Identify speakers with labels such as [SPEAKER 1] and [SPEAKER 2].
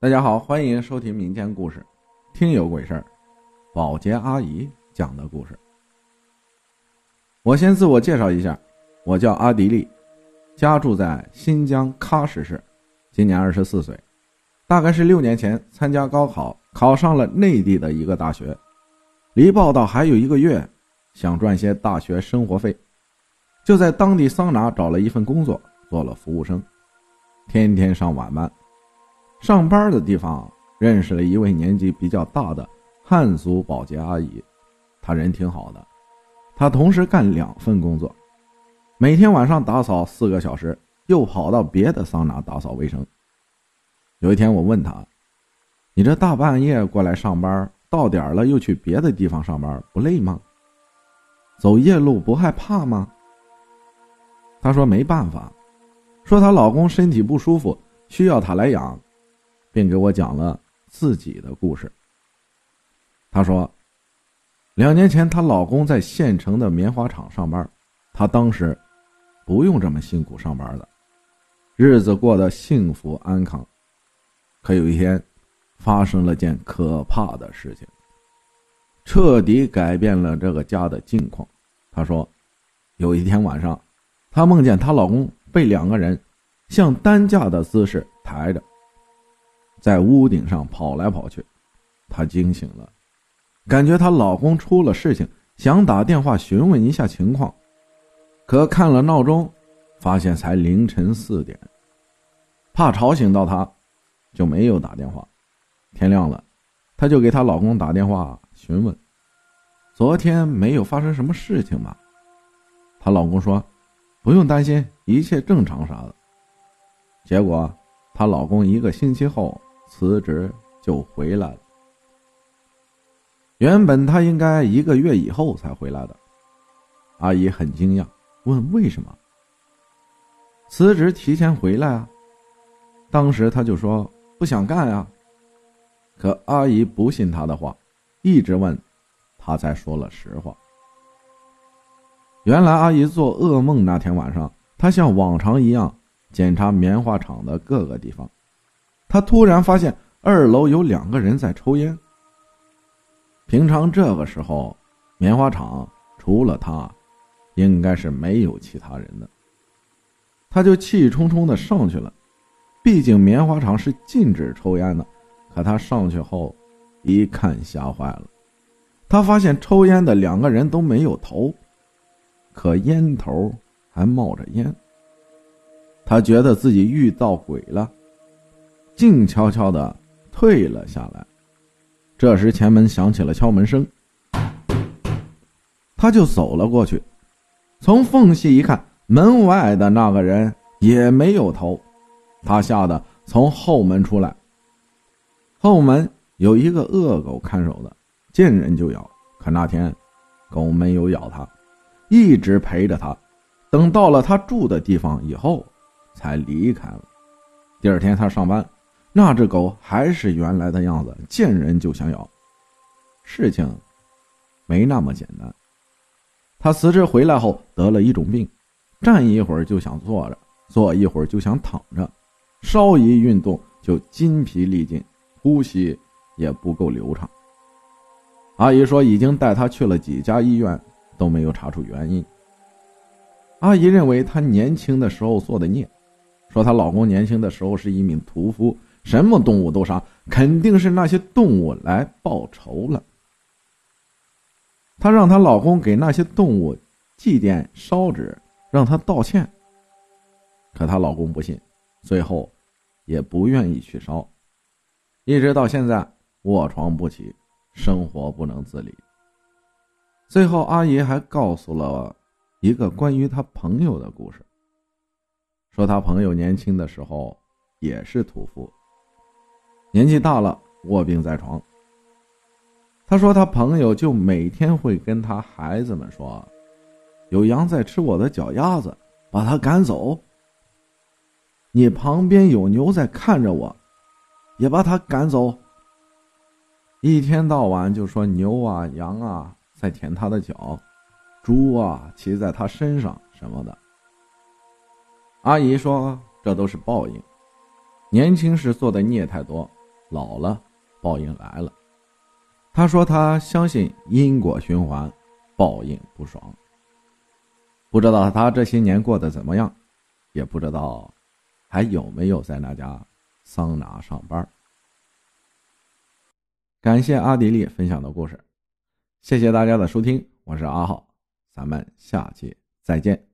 [SPEAKER 1] 大家好，欢迎收听民间故事，听有鬼事儿，保洁阿姨讲的故事。我先自我介绍一下，我叫阿迪丽，家住在新疆喀什市，今年二十四岁，大概是六年前参加高考，考上了内地的一个大学，离报道还有一个月，想赚些大学生活费，就在当地桑拿找了一份工作，做了服务生，天天上晚班。上班的地方认识了一位年纪比较大的汉族保洁阿姨，她人挺好的。她同时干两份工作，每天晚上打扫四个小时，又跑到别的桑拿打扫卫生。有一天我问她：“你这大半夜过来上班，到点了又去别的地方上班，不累吗？走夜路不害怕吗？”她说：“没办法，说她老公身体不舒服，需要她来养。”并给我讲了自己的故事。她说，两年前她老公在县城的棉花厂上班，她当时不用这么辛苦上班的，日子过得幸福安康。可有一天，发生了件可怕的事情，彻底改变了这个家的境况。她说，有一天晚上，她梦见她老公被两个人像担架的姿势抬着。在屋顶上跑来跑去，她惊醒了，感觉她老公出了事情，想打电话询问一下情况，可看了闹钟，发现才凌晨四点，怕吵醒到她，就没有打电话。天亮了，她就给她老公打电话询问，昨天没有发生什么事情吧？她老公说，不用担心，一切正常啥的。结果她老公一个星期后。辞职就回来了。原本他应该一个月以后才回来的，阿姨很惊讶，问为什么辞职提前回来啊？当时他就说不想干啊。可阿姨不信他的话，一直问，他才说了实话。原来阿姨做噩梦那天晚上，她像往常一样检查棉花厂的各个地方。他突然发现二楼有两个人在抽烟。平常这个时候，棉花厂除了他，应该是没有其他人的。他就气冲冲的上去了，毕竟棉花厂是禁止抽烟的。可他上去后，一看吓坏了，他发现抽烟的两个人都没有头，可烟头还冒着烟。他觉得自己遇到鬼了。静悄悄的退了下来。这时前门响起了敲门声，他就走了过去。从缝隙一看，门外的那个人也没有头。他吓得从后门出来。后门有一个恶狗看守的，见人就咬。可那天狗没有咬他，一直陪着他。等到了他住的地方以后，才离开了。第二天他上班。那只狗还是原来的样子，见人就想咬。事情没那么简单。他辞职回来后得了一种病，站一会儿就想坐着，坐一会儿就想躺着，稍一运动就筋疲力尽，呼吸也不够流畅。阿姨说已经带他去了几家医院，都没有查出原因。阿姨认为她年轻的时候做的孽，说她老公年轻的时候是一名屠夫。什么动物都杀，肯定是那些动物来报仇了。她让她老公给那些动物祭奠烧纸，让她道歉。可她老公不信，最后也不愿意去烧，一直到现在卧床不起，生活不能自理。最后，阿姨还告诉了一个关于她朋友的故事，说她朋友年轻的时候也是屠夫。年纪大了，卧病在床。他说，他朋友就每天会跟他孩子们说：“有羊在吃我的脚丫子，把它赶走。”你旁边有牛在看着我，也把它赶走。一天到晚就说牛啊、羊啊在舔他的脚，猪啊骑在他身上什么的。阿姨说，这都是报应，年轻时做的孽太多。老了，报应来了。他说他相信因果循环，报应不爽。不知道他这些年过得怎么样，也不知道还有没有在那家桑拿上班。感谢阿迪丽分享的故事，谢谢大家的收听，我是阿浩，咱们下期再见。